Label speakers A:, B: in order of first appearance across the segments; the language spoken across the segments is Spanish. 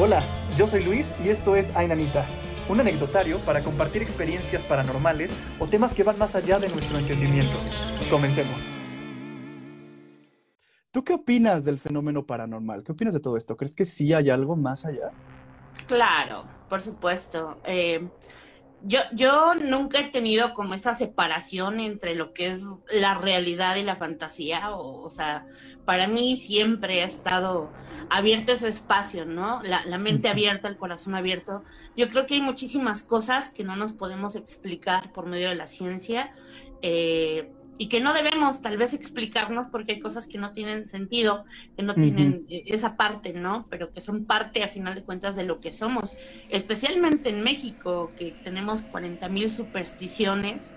A: Hola, yo soy Luis y esto es Ainanita, un anecdotario para compartir experiencias paranormales o temas que van más allá de nuestro entendimiento. Comencemos. ¿Tú qué opinas del fenómeno paranormal? ¿Qué opinas de todo esto? ¿Crees que sí hay algo más allá?
B: Claro, por supuesto. Eh, yo, yo nunca he tenido como esa separación entre lo que es la realidad y la fantasía. O, o sea, para mí siempre ha estado abierto ese espacio, ¿no? La, la, mente abierta, el corazón abierto. Yo creo que hay muchísimas cosas que no nos podemos explicar por medio de la ciencia. Eh, y que no debemos tal vez explicarnos porque hay cosas que no tienen sentido, que no tienen uh -huh. esa parte, ¿no? Pero que son parte a final de cuentas de lo que somos, especialmente en México, que tenemos 40 mil supersticiones,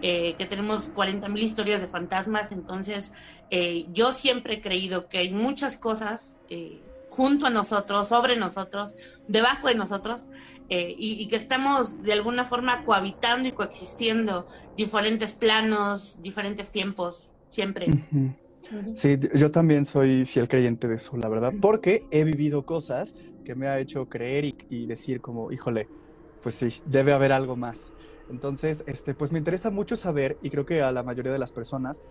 B: eh, que tenemos 40 mil historias de fantasmas, entonces eh, yo siempre he creído que hay muchas cosas eh, junto a nosotros, sobre nosotros, debajo de nosotros, eh, y, y, que estamos de alguna forma cohabitando y coexistiendo diferentes planos, diferentes tiempos, siempre.
A: Uh -huh. Sí, yo también soy fiel creyente de eso, la verdad, porque he vivido cosas que me ha hecho creer y, y decir como, híjole, pues sí, debe haber algo más. Entonces, este, pues me interesa mucho saber, y creo que a la mayoría de las personas,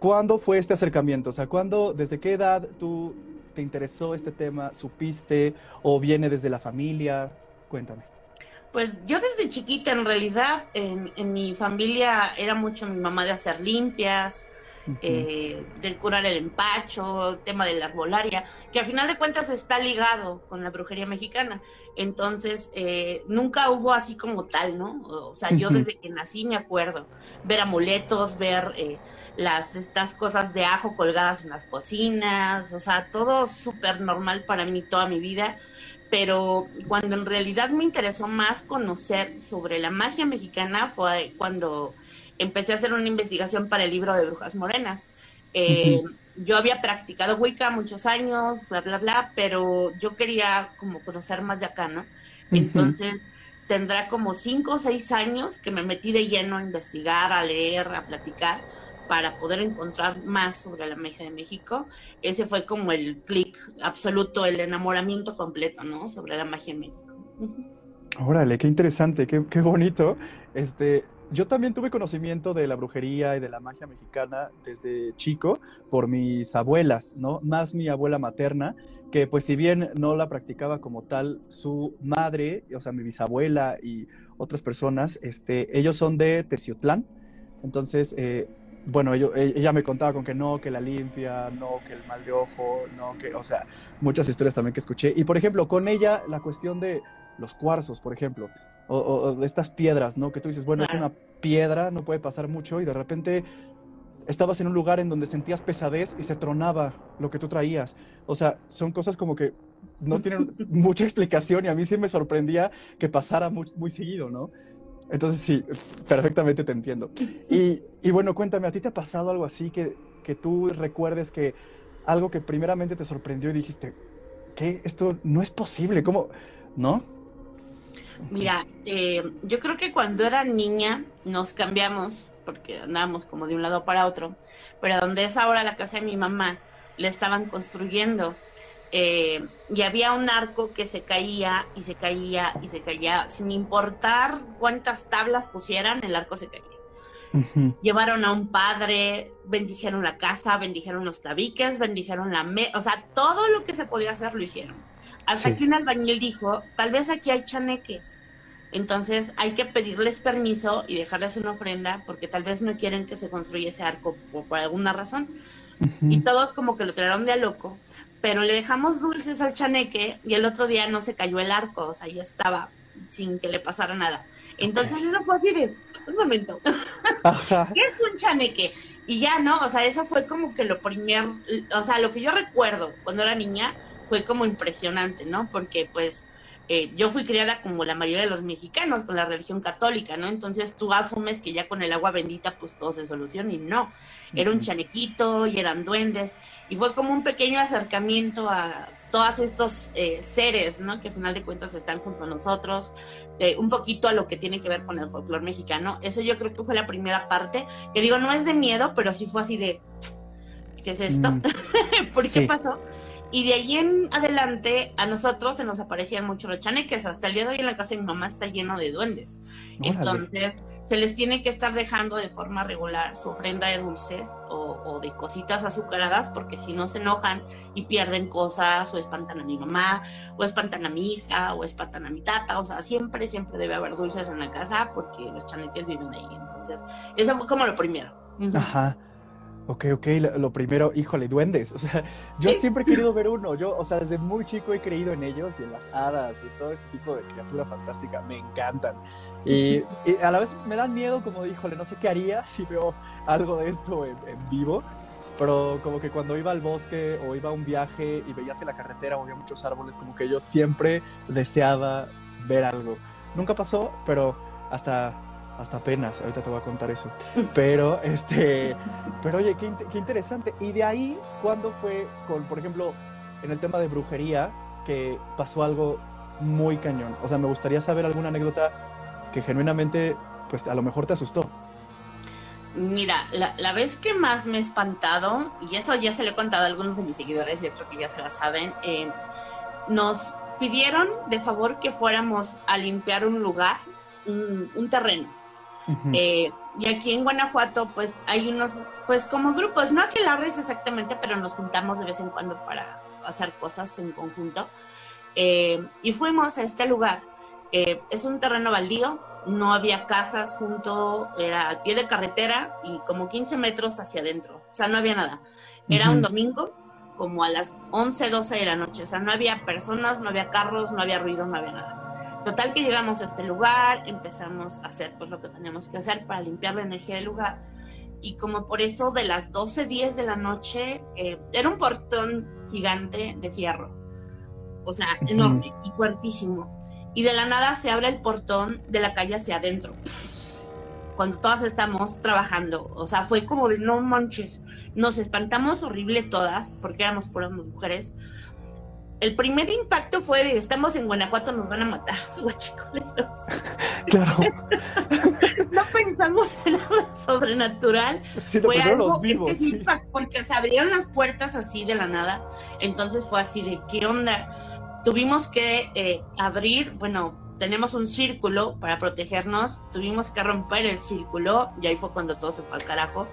A: ¿cuándo fue este acercamiento? O sea, ¿cuándo, desde qué edad tú te interesó este tema? ¿Supiste o viene desde la familia? Cuéntame.
B: Pues yo desde chiquita, en realidad, en, en mi familia era mucho mi mamá de hacer limpias, uh -huh. eh, curar el empacho, el tema de la arbolaria, que al final de cuentas está ligado con la brujería mexicana. Entonces, eh, nunca hubo así como tal, ¿no? O sea, yo desde que nací me acuerdo ver amuletos, ver eh, las estas cosas de ajo colgadas en las cocinas, o sea, todo súper normal para mí toda mi vida pero cuando en realidad me interesó más conocer sobre la magia mexicana fue cuando empecé a hacer una investigación para el libro de Brujas Morenas. Eh, uh -huh. Yo había practicado Wicca muchos años, bla, bla, bla, pero yo quería como conocer más de acá, ¿no? Entonces, uh -huh. tendrá como cinco o seis años que me metí de lleno a investigar, a leer, a platicar para poder encontrar más sobre la magia de México. Ese fue como el clic absoluto, el enamoramiento completo, ¿no? Sobre la magia en México.
A: Órale, qué interesante, qué, qué, bonito. Este, yo también tuve conocimiento de la brujería y de la magia mexicana desde chico por mis abuelas, ¿no? Más mi abuela materna, que pues si bien no la practicaba como tal, su madre, o sea, mi bisabuela y otras personas, este, ellos son de Teciutlán. Entonces, eh, bueno, yo, e, ella me contaba con que no, que la limpia, no, que el mal de ojo, no, que, o sea, muchas historias también que escuché. Y por ejemplo, con ella, la cuestión de los cuarzos, por ejemplo, o, o de estas piedras, ¿no? Que tú dices, bueno, es una piedra, no puede pasar mucho, y de repente estabas en un lugar en donde sentías pesadez y se tronaba lo que tú traías. O sea, son cosas como que no tienen mucha explicación y a mí sí me sorprendía que pasara muy, muy seguido, ¿no? Entonces sí, perfectamente te entiendo. Y, y, bueno, cuéntame, ¿a ti te ha pasado algo así que, que tú recuerdes que algo que primeramente te sorprendió y dijiste, ¿qué? Esto no es posible, ¿cómo? ¿No?
B: Mira, eh, yo creo que cuando era niña nos cambiamos, porque andábamos como de un lado para otro, pero donde es ahora la casa de mi mamá, le estaban construyendo eh, y había un arco que se caía y se caía y se caía, sin importar cuántas tablas pusieran, el arco se caía. Uh -huh. Llevaron a un padre, bendijeron la casa, bendijeron los tabiques, bendijeron la mesa, o sea, todo lo que se podía hacer lo hicieron. Hasta sí. que un albañil dijo, tal vez aquí hay chaneques, entonces hay que pedirles permiso y dejarles una ofrenda porque tal vez no quieren que se construya ese arco por, por alguna razón. Uh -huh. Y todos como que lo trajeron de a loco pero le dejamos dulces al chaneque y el otro día no se cayó el arco, o sea, ya estaba sin que le pasara nada. Entonces okay. eso fue así de, un momento, ¿qué es un chaneque? Y ya, ¿no? O sea, eso fue como que lo primer, o sea, lo que yo recuerdo cuando era niña fue como impresionante, ¿no? Porque pues eh, yo fui criada como la mayoría de los mexicanos con la religión católica, ¿no? Entonces tú asumes que ya con el agua bendita pues todo se soluciona y no. Era un chanequito y eran duendes y fue como un pequeño acercamiento a todos estos eh, seres, ¿no? Que al final de cuentas están junto a nosotros, eh, un poquito a lo que tiene que ver con el folclore mexicano. Eso yo creo que fue la primera parte, que digo, no es de miedo, pero sí fue así de, ¿qué es esto? Mm. ¿Por qué sí. pasó? Y de ahí en adelante a nosotros se nos aparecían mucho los chaneques. Hasta el día de hoy en la casa de mi mamá está lleno de duendes. Entonces se les tiene que estar dejando de forma regular su ofrenda de dulces o, de cositas azucaradas porque si no se enojan y pierden cosas o espantan a mi mamá o espantan a mi hija o espantan a mi tata. O sea, siempre, siempre debe haber dulces en la casa porque los chaneques viven ahí. Entonces, eso fue como lo primero.
A: Ajá. Ok, ok, lo, primero, híjole, duendes. O sea, yo siempre he querido ver uno. Yo, o sea, desde muy chico he creído en ellos y en las hadas y todo este tipo de criatura fantástica. Me encantan. Y, a la vez me dan miedo, como, híjole, no sé qué haría si veo algo de esto en, vivo. Pero como que cuando iba al bosque o iba a un viaje y veía hacia la carretera o había muchos árboles, como que yo siempre deseaba ver algo. Nunca pasó, pero hasta hasta apenas, ahorita te voy a contar eso. Pero, este, pero oye, qué, qué interesante. Y de ahí, ¿cuándo fue, con, por ejemplo, en el tema de brujería, que pasó algo muy cañón? O sea, me gustaría saber alguna anécdota que genuinamente, pues a lo mejor te asustó.
B: Mira, la, vez que más me he espantado, y eso ya se lo he contado a algunos de mis seguidores, yo creo que ya se la saben, eh, nos pidieron de favor que fuéramos a limpiar un lugar, un terreno eh, y aquí en Guanajuato, pues hay unos, pues como grupos, no aquelarres exactamente, pero nos juntamos de vez en cuando para hacer cosas en conjunto. Eh, y fuimos a este lugar. Eh, es un terreno baldío, no había casas junto, era al pie de carretera y como 15 metros hacia adentro, o sea, no había nada. Era un domingo, como a las 11, 12 de la noche, o sea, no había personas, no había carros, no había ruido, no había nada. Total que llegamos a este lugar, empezamos a hacer pues lo que teníamos que hacer para limpiar la energía del lugar. Y como por eso de las 12.10 de la noche, eh, era un portón gigante de fierro. O sea, enorme y fuertísimo. Y de la nada se abre el portón de la calle hacia adentro. Cuando todas estamos trabajando. O sea, fue como de no manches. Nos espantamos horrible todas, porque éramos puras mujeres el primer impacto fue de estamos en Guanajuato, nos van a matar los guachicoleros.
A: Claro.
B: no pensamos en nada sobrenatural.
A: Sí, fue algo los vivos.
B: Porque se abrieron las puertas así de la nada. Entonces fue así de qué onda. Tuvimos que eh, abrir, bueno, tenemos un círculo para protegernos. Tuvimos que romper el círculo y ahí fue cuando todo se fue al carajo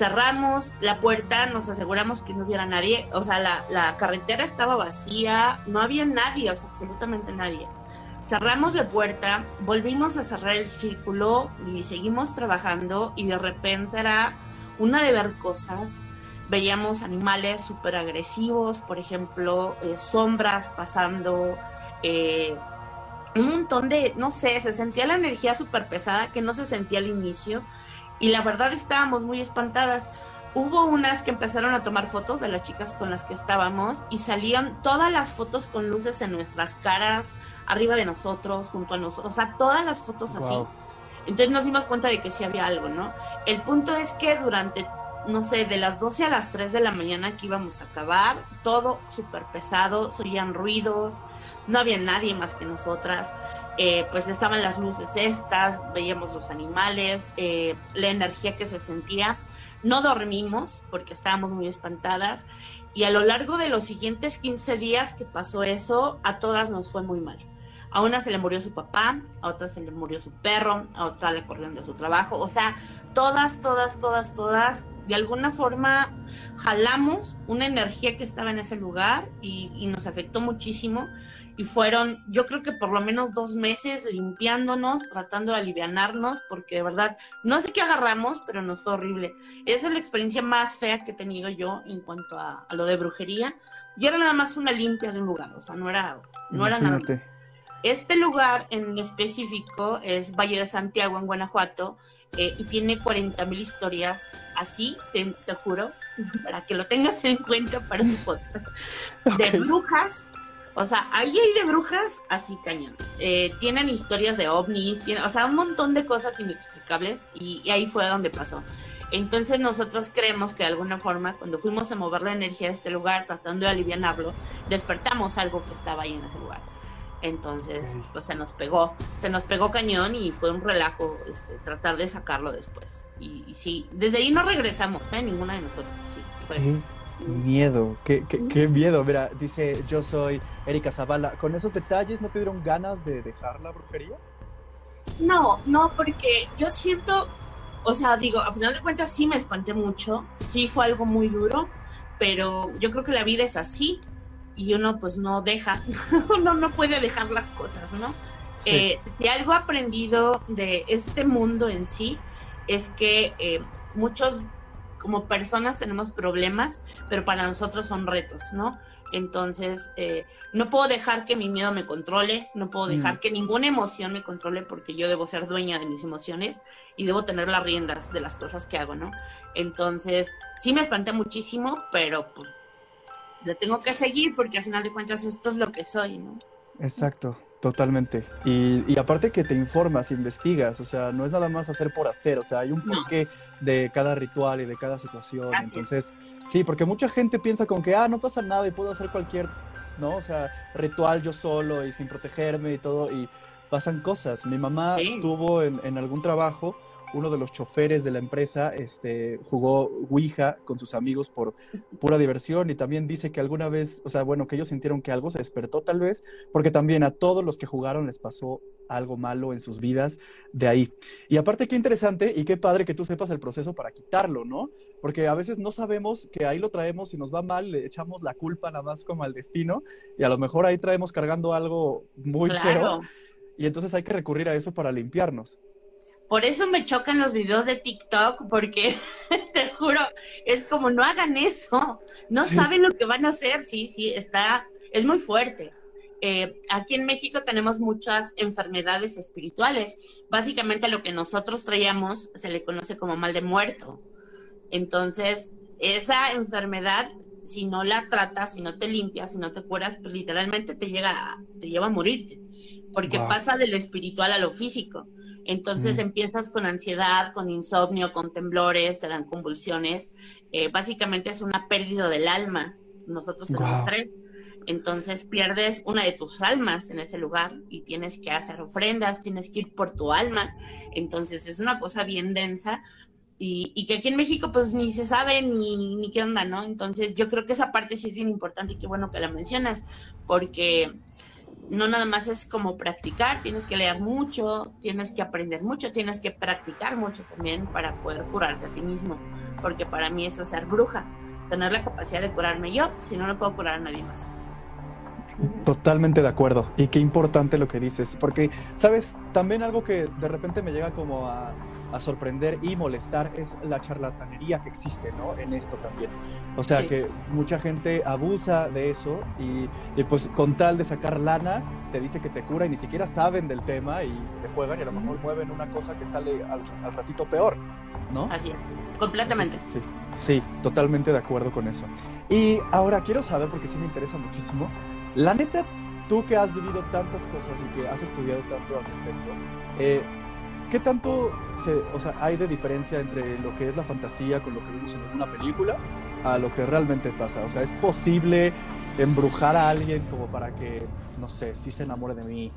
B: cerramos la puerta, nos aseguramos que no hubiera nadie, o sea, la, carretera estaba vacía, no había nadie, o sea, absolutamente nadie. Cerramos la puerta, volvimos a cerrar el círculo y seguimos trabajando y de repente era una de ver cosas. Veíamos animales súper agresivos, por ejemplo, eh, sombras pasando, eh, un montón de, no sé, se sentía la energía súper pesada que no se sentía al inicio y la verdad estábamos muy espantadas. Hubo unas que empezaron a tomar fotos de las chicas con las que estábamos y salían todas las fotos con luces en nuestras caras, arriba de nosotros, junto a nosotros, o sea, todas las fotos así. Entonces nos dimos cuenta de que sí había algo, ¿no? El punto es que durante, no sé, de las 12 a las 3 de la mañana que íbamos a acabar, todo súper pesado, se oían ruidos, no había nadie más que nosotras. Eh, pues estaban las luces estas, veíamos los animales, eh, la energía que se sentía. No dormimos porque estábamos muy espantadas y a lo largo de los siguientes 15 días que pasó eso, a todas nos fue muy mal. A una se le murió su papá, a otra se le murió su perro, a otra le corrieron de su trabajo. O sea, todas, todas, todas, todas, de alguna forma jalamos una energía que estaba en ese lugar y, y nos afectó muchísimo y fueron, yo creo que por lo menos dos meses limpiándonos, tratando de alivianarnos, porque de verdad, no sé qué agarramos, pero nos fue horrible. Esa es la experiencia más fea que he tenido yo en cuanto a, lo de brujería. Y era nada más una limpia de un lugar, o sea, no era, no era nada. Este lugar en específico es Valle de Santiago, en Guanajuato, eh, y tiene 40 mil historias así, te, juro, para que lo tengas en cuenta para un podcast, de brujas o sea, ahí hay de brujas así cañón. Eh, tienen historias de ovnis, tienen, o sea, un montón de cosas inexplicables y, ahí fue donde pasó. Entonces nosotros creemos que de alguna forma, cuando fuimos a mover la energía de este lugar, tratando de aliviarlo, despertamos algo que estaba ahí en ese lugar. Entonces, pues se nos pegó, se nos pegó cañón y fue un relajo este, tratar de sacarlo después. Y, sí, desde ahí no regresamos, ¿eh? ninguna de nosotros, sí. Fue,
A: Miedo, qué, qué, qué, miedo. Mira, dice yo soy Erika Zavala. ¿Con esos detalles no te dieron ganas de dejar la brujería?
B: No, no, porque yo siento, o sea, digo, a final de cuentas sí me espanté mucho, sí fue algo muy duro, pero yo creo que la vida es así y uno pues no deja, uno no puede dejar las cosas, ¿no? Eh, si algo aprendido de este mundo en sí es que eh, muchos como personas tenemos problemas, pero para nosotros son retos, ¿no? Entonces, eh, no puedo dejar que mi miedo me controle, no puedo dejar mm. que ninguna emoción me controle porque yo debo ser dueña de mis emociones y debo tener las riendas de las cosas que hago, ¿no? Entonces, sí me espanté muchísimo, pero pues le tengo que seguir porque al final de cuentas esto es lo que soy, ¿no?
A: Exacto. Totalmente. Y, aparte que te informas, investigas, o sea, no es nada más hacer por hacer, o sea, hay un porqué de cada ritual y de cada situación. Entonces, sí, porque mucha gente piensa con que, ah, no pasa nada y puedo hacer cualquier, ¿no? O sea, ritual yo solo y sin protegerme y todo, y pasan cosas. Mi mamá tuvo en, en algún trabajo uno de los choferes de la empresa este, jugó Ouija con sus amigos por pura diversión y también dice que alguna vez, o sea, bueno, que ellos sintieron que algo se despertó tal vez, porque también a todos los que jugaron les pasó algo malo en sus vidas de ahí. Y aparte, qué interesante y qué padre que tú sepas el proceso para quitarlo, ¿no? Porque a veces no sabemos que ahí lo traemos y nos va mal, le echamos la culpa nada más como al destino y a lo mejor ahí traemos cargando algo muy feo y entonces hay que recurrir a eso para limpiarnos.
B: Por eso me chocan los videos de TikTok, porque te juro, es como no hagan eso, no saben lo que van a hacer, sí, sí, está, es muy fuerte. Eh, aquí en México tenemos muchas enfermedades espirituales. Básicamente lo que nosotros traíamos se le conoce como mal de muerto. Entonces, esa enfermedad, si no la tratas, si no te limpias, si no te curas, pues literalmente te llega, te lleva a morirte, porque pasa de lo espiritual a lo físico. Entonces empiezas con ansiedad, con insomnio, con temblores, te dan convulsiones. Eh, básicamente es una pérdida del alma. Nosotros tenemos tres. Entonces pierdes una de tus almas en ese lugar y tienes que hacer ofrendas, tienes que ir por tu alma. Entonces es una cosa bien densa y, y que aquí en México pues ni se sabe ni, ni qué onda, ¿no? Entonces yo creo que esa parte sí es bien importante y qué bueno que la mencionas porque no nada más es como practicar, tienes que leer mucho, tienes que aprender mucho, tienes que practicar mucho también para poder curarte a ti mismo, porque para mí eso es ser bruja, tener la capacidad de curarme yo, si no, no puedo curar a nadie más.
A: Totalmente de acuerdo. Y qué importante lo que dices. Porque, ¿sabes? También algo que de repente me llega como a, sorprender y molestar es la charlatanería que existe, ¿no? En esto también. O sea, que mucha gente abusa de eso y, pues con tal de sacar lana, te dice que te cura y ni siquiera saben del tema y te juegan y a lo mejor mueven una cosa que sale al, ratito peor, ¿no?
B: Así es, completamente.
A: sí, sí, totalmente de acuerdo con eso. Y ahora quiero saber, porque sí me interesa muchísimo, la neta, tú que has vivido tantas cosas y que has estudiado tanto al respecto, eh, ¿qué tanto se, o sea, hay de diferencia entre lo que es la fantasía con lo que vemos en una película a lo que realmente pasa? O sea, ¿es posible embrujar a alguien como para que, no sé, si se enamore de mí?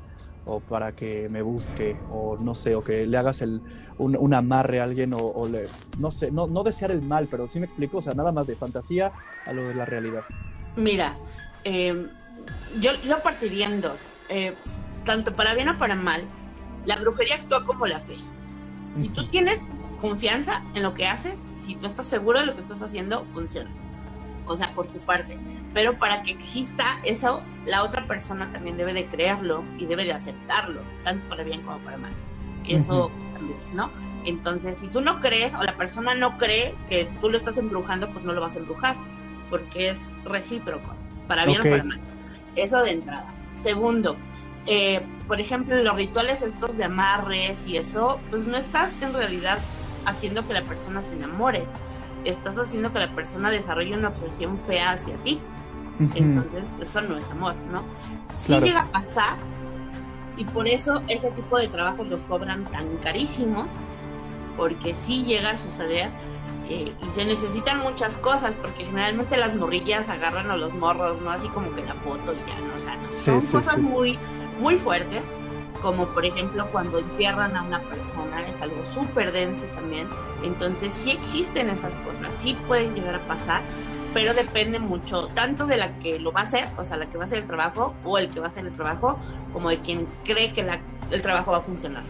A: o para que me busque, o no sé, o que le hagas el, un, amarre a alguien, o, le, no sé, no, no, desear el mal, pero sí me explico, o sea, nada más de fantasía a lo de la realidad.
B: Mira, eh, yo, yo partiría en dos. Eh, tanto para bien o para mal, la brujería actúa como la fe. Si tú tienes confianza en lo que haces, si tú estás seguro de lo que estás haciendo, funciona. O sea, por tu parte. Pero para que exista eso, la otra persona también debe de creerlo y debe de aceptarlo, tanto para bien como para mal. Eso también, ¿no? Entonces, si tú no crees o la persona no cree que tú lo estás embrujando, pues no lo vas a embrujar, porque es recíproco, para bien o para mal. Eso de entrada. Segundo, eh, por ejemplo, los rituales estos de amarres y eso, pues no estás en realidad haciendo que la persona se enamore, estás haciendo que la persona desarrolle una obsesión fea hacia ti. Entonces, eso no es amor, ¿no? Sí llega a pasar y por eso ese tipo de trabajos los cobran tan carísimos, porque sí llega a suceder eh, y se necesitan muchas cosas porque generalmente las morrillas agarran a los morros, ¿no? Así como que la foto y ya, ¿no? O sea, son cosas muy, muy fuertes, como por ejemplo cuando entierran a una persona, es algo súper denso también. Entonces sí existen esas cosas, sí pueden llegar a pasar, pero depende mucho tanto de la que lo va a hacer, o sea, la que va a hacer el trabajo o el que va a hacer el trabajo, como de quien cree que el trabajo va a funcionar.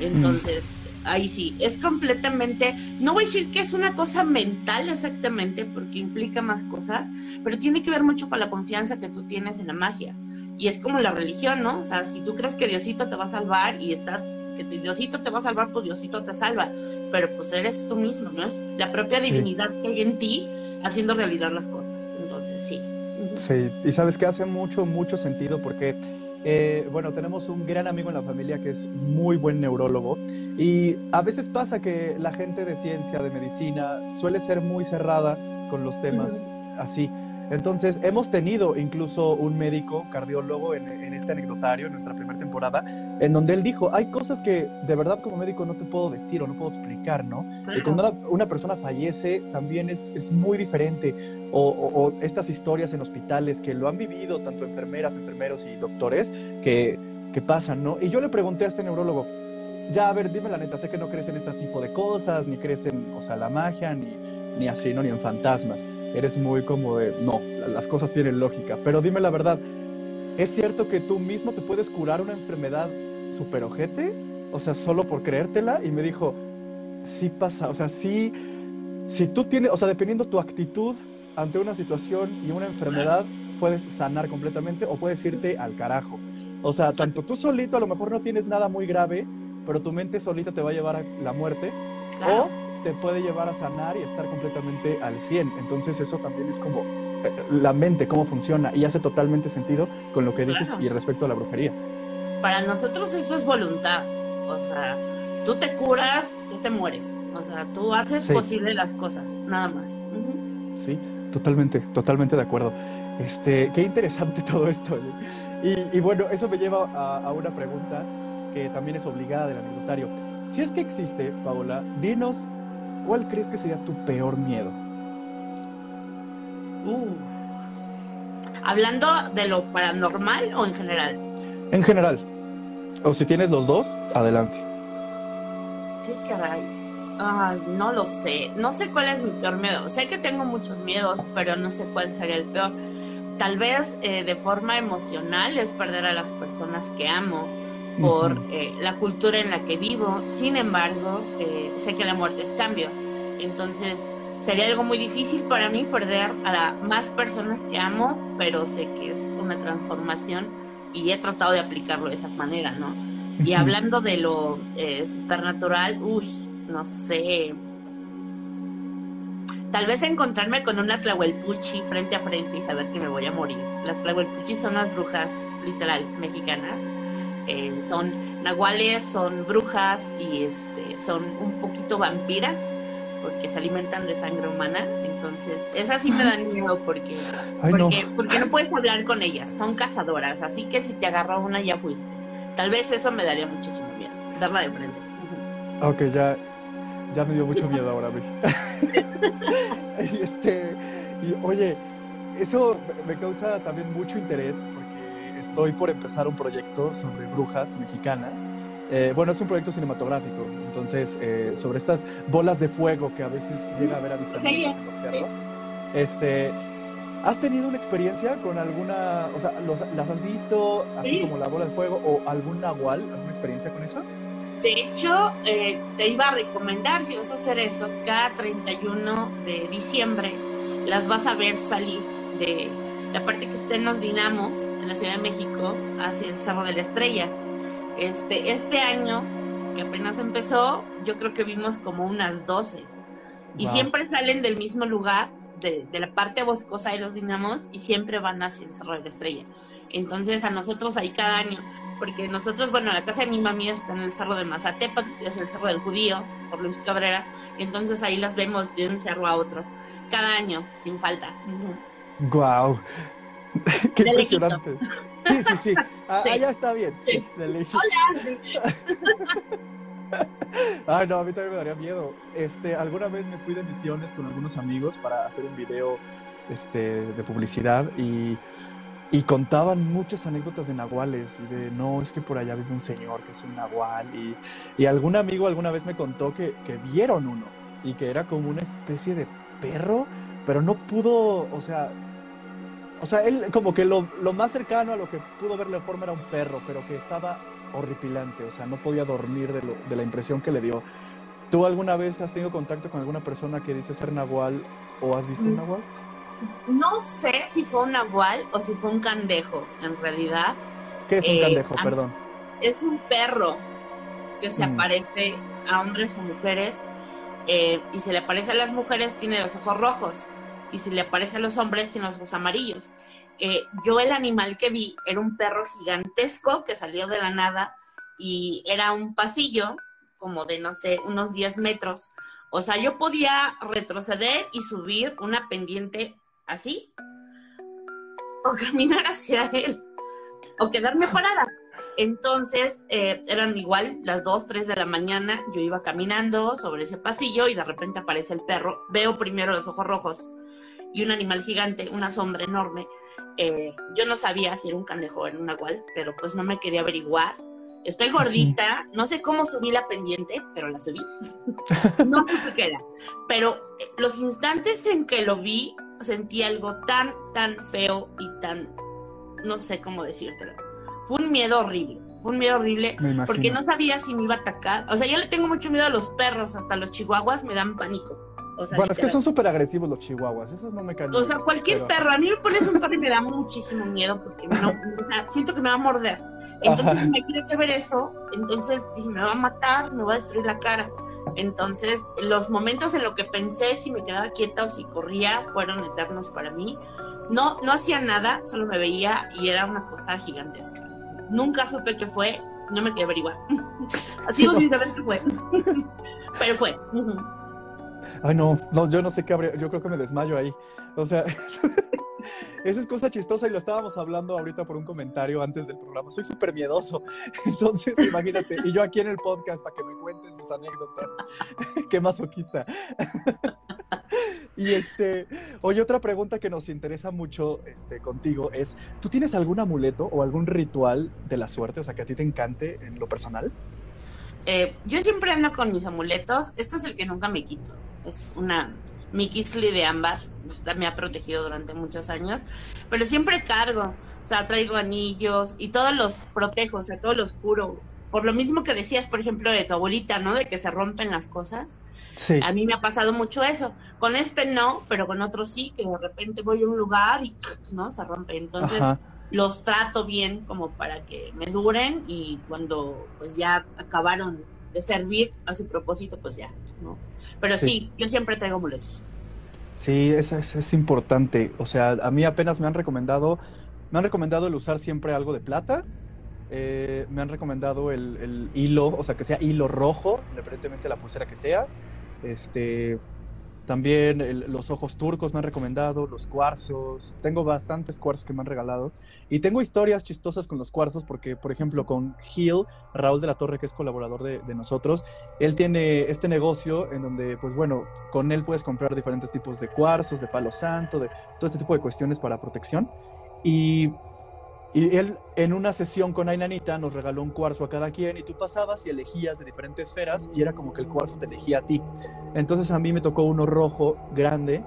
B: Entonces, ahí sí, es completamente, no voy a decir que es una cosa mental exactamente, porque implica más cosas, pero tiene que ver mucho con la confianza que tú tienes en la magia. Y es como la religión, ¿no? O sea, si tú crees que Diosito te va a salvar y estás, que Diosito te va a salvar, pues Diosito te salva. Pero pues eres tú mismo, ¿no? Es la propia divinidad que hay en ti haciendo realidad las cosas. Entonces, sí.
A: Sí, y sabes que hace mucho, mucho sentido porque, eh, bueno, tenemos un gran amigo en la familia que es muy buen neurólogo y a veces pasa que la gente de ciencia, de medicina, suele ser muy cerrada con los temas así. Entonces, hemos tenido incluso un médico cardiólogo en, este anecdotario, en nuestra primera temporada, en donde él dijo, hay cosas que de verdad como médico no te puedo decir o no puedo explicar, ¿no? Y cuando una, persona fallece también es, es muy diferente. O, estas historias en hospitales que lo han vivido tanto enfermeras, enfermeros y doctores que, que pasan, ¿no? Y yo le pregunté a este neurólogo, ya, a ver, dime la neta, sé que no crees en este tipo de cosas, ni crees en, o sea, la magia, ni, ni así, ¿no? Ni en fantasmas eres muy como de, no, las cosas tienen lógica. Pero dime la verdad, ¿es cierto que tú mismo te puedes curar una enfermedad super ojete? O sea, solo por creértela. Y me dijo, sí pasa, o sea, sí, si tú tienes, o sea, dependiendo tu actitud ante una situación y una enfermedad, puedes sanar completamente o puedes irte al carajo. O sea, tanto tú solito a lo mejor no tienes nada muy grave, pero tu mente solita te va a llevar a la muerte. O te puede llevar a sanar y estar completamente al 100. Entonces eso también es como eh, la mente, cómo funciona y hace totalmente sentido con lo que dices y respecto a la brujería.
B: Para nosotros eso es voluntad. O sea, tú te curas, tú te mueres. O sea, tú haces posible las cosas, nada más.
A: Sí, totalmente, totalmente de acuerdo. Este, qué interesante todo esto. Y, bueno, eso me lleva a, a una pregunta que también es obligada del anecdotario. Si es que existe, Paola, dinos ¿cuál crees que sería tu peor miedo?
B: Uh. ¿Hablando de lo paranormal o en general?
A: En general. O si tienes los dos, adelante.
B: ¿Qué caray? Ay, no lo sé. No sé cuál es mi peor miedo. Sé que tengo muchos miedos, pero no sé cuál sería el peor. Tal vez eh, de forma emocional es perder a las personas que amo por eh, la cultura en la que vivo. Sin embargo, eh, sé que la muerte es cambio. Entonces, sería algo muy difícil para mí perder a más personas que amo, pero sé que es una transformación y he tratado de aplicarlo de esa manera, ¿no? Y hablando de lo eh, supernatural, uy, no sé. Tal vez encontrarme con una Tlahuelpuchi frente a frente y saber que me voy a morir. Las Tlahuelpuchi son las brujas, literal, mexicanas eh, son nahuales, son brujas y este, son un poquito vampiras porque se alimentan de sangre humana. Entonces, esas sí me dan miedo porque, porque, no. puedes hablar con ellas, son cazadoras. Así que si te agarró una, ya fuiste. Tal vez eso me daría muchísimo miedo, verla de frente.
A: Ok, ya, ya me dio mucho miedo ahora, este, y oye, eso me causa también mucho interés estoy por empezar un proyecto sobre brujas mexicanas. Eh, bueno, es un proyecto cinematográfico, entonces eh, sobre estas bolas de fuego que a veces llega a haber avistamientos en los cerros. Este, ¿Has tenido una experiencia con alguna, o sea, las has visto así como la bola de fuego o algún nahual, alguna experiencia con eso?
B: De hecho, eh, te iba a recomendar, si vas a hacer eso, cada 31 de diciembre las vas a ver salir de la parte que estén los dinamos en la Ciudad de México hacia el Cerro de la Estrella. Este, este año, que apenas empezó, yo creo que vimos como unas 12. Y siempre salen del mismo lugar, de, de, la parte boscosa de los dinamos, y siempre van hacia el Cerro de la Estrella. Entonces a nosotros ahí cada año, porque nosotros, bueno, la casa de mi mami está en el Cerro de Mazatepa, es el Cerro del Judío, por Luis Cabrera, y entonces ahí las vemos de un cerro a otro, cada año, sin falta.
A: Guau. Qué impresionante. Sí, sí, sí. Ah, ya está bien. Sí. Hola. Ay, no, a mí también me daría miedo. Este, alguna vez me fui de misiones con algunos amigos para hacer un video este, de publicidad y, y contaban muchas anécdotas de nahuales y de, no, es que por allá vive un señor que es un nahual y, y algún amigo alguna vez me contó que, que vieron uno y que era como una especie de perro pero no pudo, o sea, o sea, él como que lo, lo más cercano a lo que pudo verle forma era un perro, pero que estaba horripilante, o sea, no podía dormir de, lo, de la impresión que le dio. ¿Tú alguna vez has tenido contacto con alguna persona que dice ser nahual o has visto un mm. nahual?
B: No sé si fue un nahual o si fue un candejo, en realidad.
A: ¿Qué es un eh, candejo, perdón?
B: Es un perro que se mm. aparece a hombres o mujeres eh, y si le aparece a las mujeres tiene los ojos rojos y si le aparece a los hombres tiene los ojos amarillos. Eh, yo el animal que vi era un perro gigantesco que salió de la nada y era un pasillo como de, no sé, unos 10 metros. O sea, yo podía retroceder y subir una pendiente así, o caminar hacia él, o quedarme parada. Entonces, eh, eran igual las 2, 3 de la mañana, yo iba caminando sobre ese pasillo y de repente aparece el perro. Veo primero los ojos rojos y un animal gigante, una sombra enorme. Eh, yo no sabía si era un canejo o era un nahual, pero pues no me quería averiguar. Estoy gordita, no sé cómo subí la pendiente, pero la subí. no sé qué era. Pero eh, los instantes en que lo vi, sentí algo tan, tan feo y tan, no sé cómo decírtelo. Fue un miedo horrible, fue un miedo horrible porque no sabía si me iba a atacar. O sea, yo le tengo mucho miedo a los perros, hasta los chihuahuas me dan pánico.
A: Bueno, es que son súper agresivos los chihuahuas, esos no me caen.
B: O sea, cualquier perro, a mí me pones un perro y me da muchísimo miedo porque no, o sea, siento que me va a morder. Entonces me quiere que ver eso, entonces dije, me va a matar, me va a destruir la cara. Entonces, los momentos en los que pensé si me quedaba quieta o si corría fueron eternos para mí. No, no hacía nada, solo me veía y era una cosa gigantesca. Nunca supe qué fue, no me quedé averiguar. Así sí, no. fue. Pero fue.
A: Ay, no, no, yo no sé qué habría, yo creo que me desmayo ahí. O sea, esa es cosa chistosa y lo estábamos hablando ahorita por un comentario antes del programa. Soy súper miedoso. Entonces, imagínate, y yo aquí en el podcast para que me cuenten sus anécdotas. qué masoquista. y este, oye, otra pregunta que nos interesa mucho este, contigo es, ¿tú tienes algún amuleto o algún ritual de la suerte? O sea, que a ti te encante en lo personal.
B: Eh, yo siempre ando con mis amuletos. Este es el que nunca me quito es una Mickey de ámbar, me ha protegido durante muchos años, pero siempre cargo, o sea, traigo anillos y todos los protejo, o sea, todo lo oscuro. Por lo mismo que decías, por ejemplo, de tu abuelita, ¿no? De que se rompen las cosas. Sí. A mí me ha pasado mucho eso. Con este no, pero con otro sí, que de repente voy a un lugar y, ¿no? Se rompe. Entonces, los trato bien como para que me duren y cuando pues ya acabaron de servir a su propósito, pues ya, ¿no? Pero sí, yo siempre traigo amuletos.
A: Sí, eso es, importante. O sea, a mí apenas me han recomendado, me han recomendado el usar siempre algo de plata. Eh, me han recomendado el, el, hilo, o sea, que sea hilo rojo, independientemente de la pulsera que sea. Este, también los ojos turcos me han recomendado, los cuarzos. Tengo bastantes cuarzos que me han regalado. Y tengo historias chistosas con los cuarzos porque, por ejemplo, con Gil, Raúl de la Torre, que es colaborador de, nosotros, él tiene este negocio en donde, pues bueno, con él puedes comprar diferentes tipos de cuarzos, de palo santo, de todo este tipo de cuestiones para protección. Y y él en una sesión con Ainanita nos regaló un cuarzo a cada quien y tú pasabas y elegías de diferentes esferas y era como que el cuarzo te elegía a ti. Entonces a mí me tocó uno rojo grande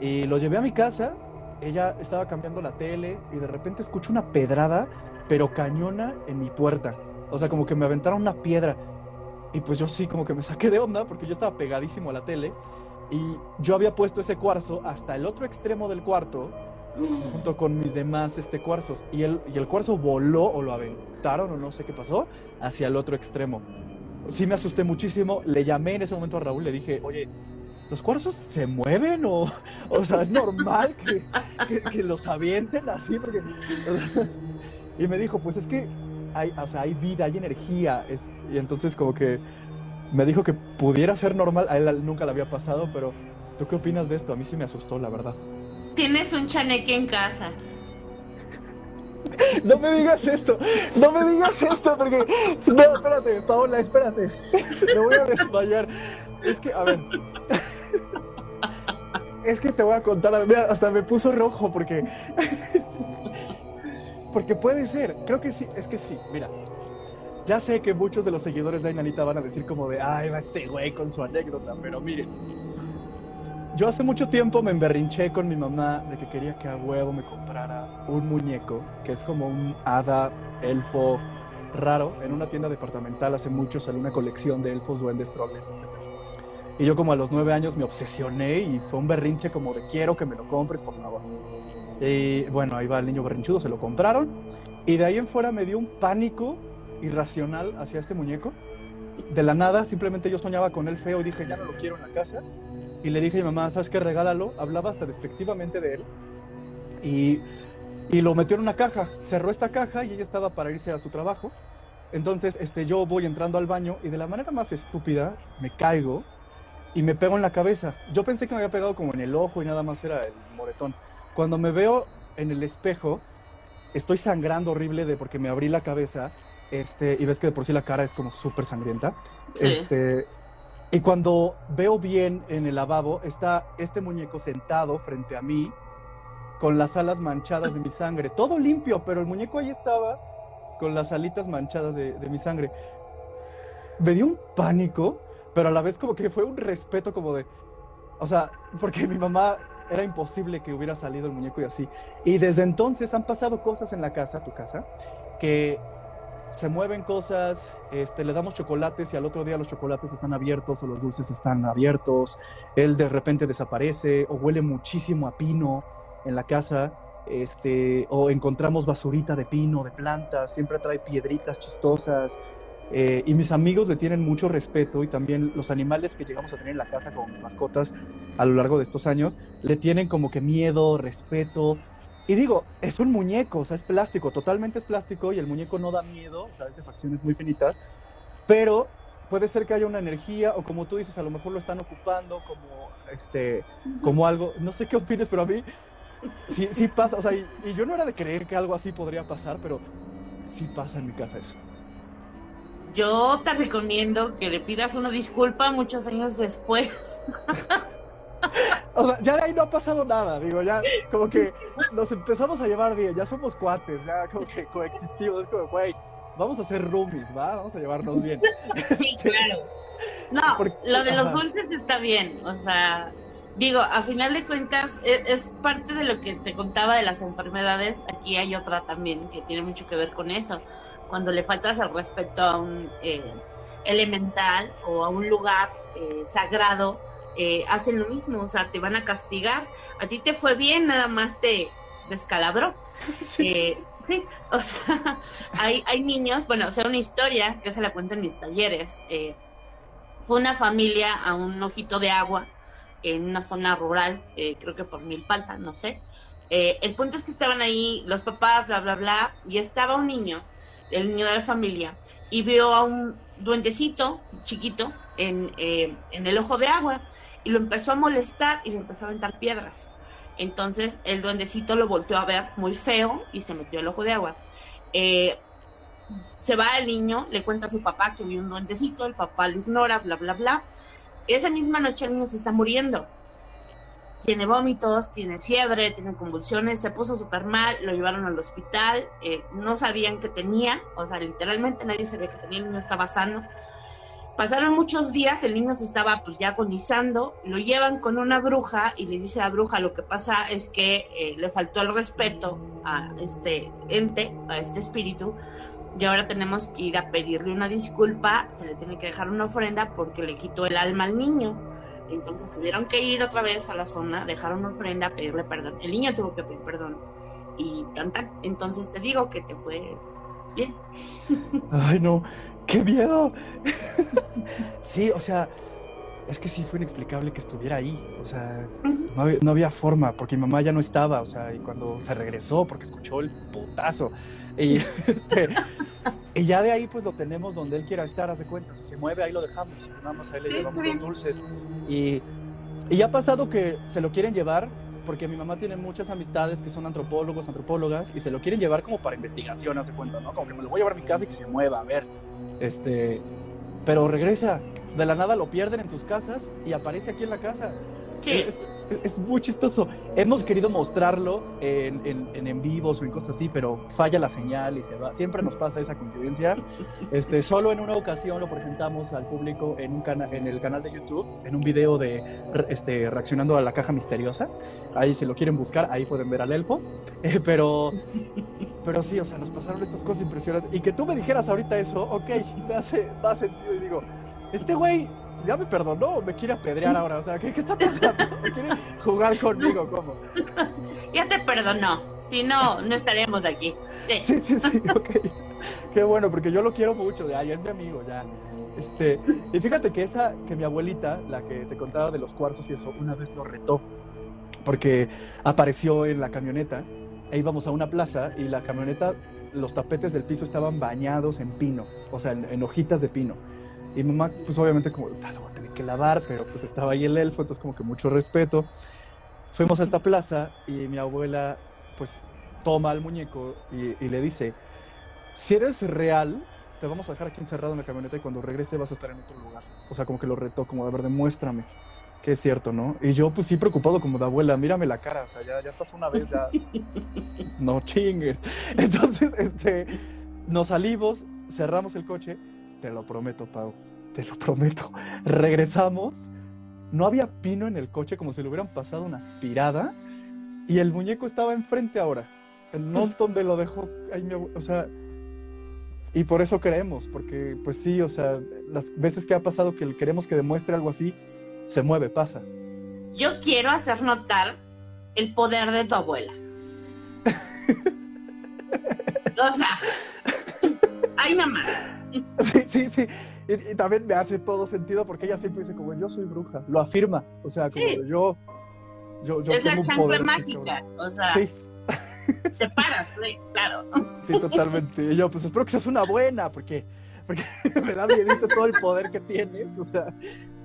A: y lo llevé a mi casa. Ella estaba cambiando la tele y de repente escucho una pedrada, pero cañona en mi puerta. O sea, como que me aventaron una piedra. Y pues yo sí, como que me saqué de onda porque yo estaba pegadísimo a la tele y yo había puesto ese cuarzo hasta el otro extremo del cuarto junto con mis demás este, cuarzos. Y el, y el cuarzo voló o lo aventaron o no sé qué pasó hacia el otro extremo. Sí me asusté muchísimo. Le llamé en ese momento a Raúl, le dije, oye, ¿los cuarzos se mueven o, o sea, es normal que, que, los avienten así? Porque, y me dijo, pues es que hay, o sea, hay vida, hay energía. Es, y entonces como que me dijo que pudiera ser normal. A él nunca le había pasado, pero ¿tú qué opinas de esto? A mí sí me asustó, la verdad.
B: Tienes un chaneque en casa.
A: No me digas esto, no me digas esto, porque. No, espérate, Paola, espérate. Me voy a desmayar. Es que, a ver. Es que te voy a contar. Mira, hasta me puso rojo porque. Porque puede ser, creo que sí, es que sí, mira. Ya sé que muchos de los seguidores de Ainanita van a decir como de, ay, va este güey con su anécdota, pero miren, yo hace mucho tiempo me emberrinché con mi mamá de que quería que a huevo me comprara un muñeco, que es como un hada, elfo raro. En una tienda departamental hace mucho salió una colección de elfos, duendes, troles, etc. Y yo como a los nueve años me obsesioné y fue un berrinche como de quiero que me lo compres, por favor. Y bueno, ahí va el niño berrinchudo, se lo compraron. Y de ahí en fuera me dio un pánico irracional hacia este muñeco. De la nada, simplemente yo soñaba con él feo y dije, ya no lo quiero en la casa. Y le dije a mi mamá, ¿sabes qué? Regálalo. Hablaba hasta despectivamente de él. Y, y lo metió en una caja. Cerró esta caja y ella estaba para irse a su trabajo. Entonces, este, yo voy entrando al baño y de la manera más estúpida me caigo y me pego en la cabeza. Yo pensé que me había pegado como en el ojo y nada más era el moretón. Cuando me veo en el espejo, estoy sangrando horrible de porque me abrí la cabeza, este, y ves que de por sí la cara es como súper sangrienta.
B: Sí.
A: Este, y cuando veo bien en el lavabo, está este muñeco sentado frente a mí, con las alas manchadas de mi sangre. Todo limpio, pero el muñeco ahí estaba con las alitas manchadas de, de mi sangre. Me dio un pánico, pero a la vez como que fue un respeto como de... O sea, porque mi mamá era imposible que hubiera salido el muñeco y así. Y desde entonces han pasado cosas en la casa, tu casa, que se mueven cosas, este, le damos chocolates y al otro día los chocolates están abiertos o los dulces están abiertos, él de repente desaparece o huele muchísimo a pino en la casa, este, o encontramos basurita de pino, de plantas, siempre trae piedritas chistosas. eh, y mis amigos le tienen mucho respeto y también los animales que llegamos a tener en la casa como mis mascotas a lo largo de estos años le tienen como que miedo, respeto. Y digo, es un muñeco, o sea, es plástico, totalmente es plástico y el muñeco no da miedo, o sea, es de facciones muy finitas, pero puede ser que haya una energía o como tú dices, a lo mejor lo están ocupando como, este, como algo, no sé qué opines, pero a mí sí, sí pasa, o sea, y, y yo no era de creer que algo así podría pasar, pero sí pasa en mi casa eso.
B: Yo te recomiendo que le pidas una disculpa muchos años después.
A: O sea, ya de ahí no ha pasado nada, digo, ya como que nos empezamos a llevar bien, ya somos cuates, ya como que coexistimos, es como, güey, vamos a ser roomies, ¿va? Vamos a llevarnos bien.
B: Sí, claro. No,
A: Porque-
B: lo de los dulces está bien, o sea, digo, a final de cuentas es, es parte de lo que te contaba de las enfermedades, aquí hay otra también que tiene mucho que ver con eso, cuando le faltas el respeto a un eh, elemental o a un lugar eh, sagrado, eh, hacen lo mismo, o sea, te van a castigar, a ti te fue bien, nada más te descalabró.
A: Sí.
B: Eh, sí, o sea, hay, hay niños, bueno, o sea, una historia, yo se la cuento en mis talleres. eh, fue una familia a un ojito de agua en una zona rural, creo que por Milpalta, no sé. El punto es que estaban ahí los papás, bla, bla, bla, y estaba un niño, el niño de la familia, y vio a un duendecito chiquito en, eh, en el ojo de agua, y lo empezó a molestar y le empezó a aventar piedras. Entonces el duendecito lo volteó a ver muy feo y se metió al ojo de agua. Eh, se va el niño, le cuenta a su papá que vio un duendecito, el papá lo ignora, bla, bla, bla. Esa misma noche el niño se está muriendo. Tiene vómitos, tiene fiebre, tiene convulsiones, se puso súper mal, lo llevaron al hospital, eh, no sabían que tenía, o sea, literalmente nadie sabía que tenía, el niño estaba sano. Pasaron muchos días, el niño se estaba pues ya agonizando, lo llevan con una bruja y le dice a la bruja lo que pasa es que eh, le faltó el respeto a este ente, a este espíritu, y ahora tenemos que ir a pedirle una disculpa, se le tiene que dejar una ofrenda porque le quitó el alma al niño. Entonces tuvieron que ir otra vez a la zona, dejar una ofrenda, pedirle perdón. El niño tuvo que pedir perdón. Y tan, tan. Entonces te digo que te fue bien.
A: Ay, no, qué miedo. sí, o sea, es que sí fue inexplicable que estuviera ahí. O sea, no había, no había forma, porque mi mamá ya no estaba. O sea, y cuando se regresó, porque escuchó el putazo. Y, este, y ya de ahí, pues lo tenemos donde él quiera estar, haz de cuenta. Si se mueve, ahí lo dejamos. Nada más ahí le llevamos los dulces. Y, y ha pasado que se lo quieren llevar. Porque mi mamá tiene muchas amistades que son antropólogos, antropólogas, y se lo quieren llevar como para investigación, hace cuenta, ¿no? Como que me lo voy a llevar a mi casa y que se mueva, a ver. Este, pero regresa, de la nada lo pierden en sus casas y aparece aquí en la casa.
B: Sí.
A: Es, es, muy chistoso. Hemos querido mostrarlo en, en, en, vivos o en cosas así, pero falla la señal y se va. Siempre nos pasa esa coincidencia. Este, solo en una ocasión lo presentamos al público en, un en el canal de YouTube, en un video de este, reaccionando a la caja misteriosa. Ahí si lo quieren buscar, ahí pueden ver al elfo. Eh, pero, pero sí, o sea, nos pasaron estas cosas impresionantes. Y que tú me dijeras ahorita eso, ok, me hace, me hace sentido y digo, este güey ya me perdonó, me quiere apedrear ahora. O sea, ¿qué, qué está pasando? ¿Quiere jugar conmigo? ¿Cómo?
B: Ya te perdonó. Si no, no estaríamos aquí. Sí,
A: sí, sí, sí ok. Qué bueno, porque yo lo quiero mucho, ya, ya es mi amigo, ya. Este, y fíjate que esa, que mi abuelita, la que te contaba de los cuarzos y eso, una vez lo retó, porque apareció en la camioneta, e íbamos a una plaza y la camioneta, los tapetes del piso estaban bañados en pino, o sea, en hojitas de pino. Y mamá, pues obviamente como, tal, lo voy a tener que lavar, pero pues estaba ahí el elfo, entonces como que mucho respeto. Fuimos a esta plaza y mi abuela pues toma al muñeco y, le dice, si eres real, te vamos a dejar aquí encerrado en la camioneta y cuando regrese vas a estar en otro lugar. O sea, como que lo retó, como de ver, demuéstrame que es cierto, ¿no? Y yo pues sí preocupado como de abuela, mírame la cara, o sea, ya, ya pasó una vez, ya no chingues. Entonces, este, nos salimos, cerramos el coche te lo prometo, Pau. Te lo prometo. Regresamos. No había pino en el coche, como si le hubieran pasado una aspirada. Y el muñeco estaba enfrente ahora. No donde lo dejó. o sea. Y por eso creemos, porque pues sí, o sea, las veces que ha pasado que queremos que demuestre algo así, se mueve, pasa.
B: Yo quiero hacer notar el poder de tu abuela. o sea, ay mamá,
A: Sí, sí, sí. Y, también me hace todo sentido porque ella siempre dice como yo soy bruja, lo afirma, o sea, como yo, yo, yo
B: es la chancla mágica, o sea, sí. te paras, sí, claro.
A: Sí, totalmente. Y yo, pues espero que seas una buena, porque, porque me da miedo todo el poder que tienes, o sea,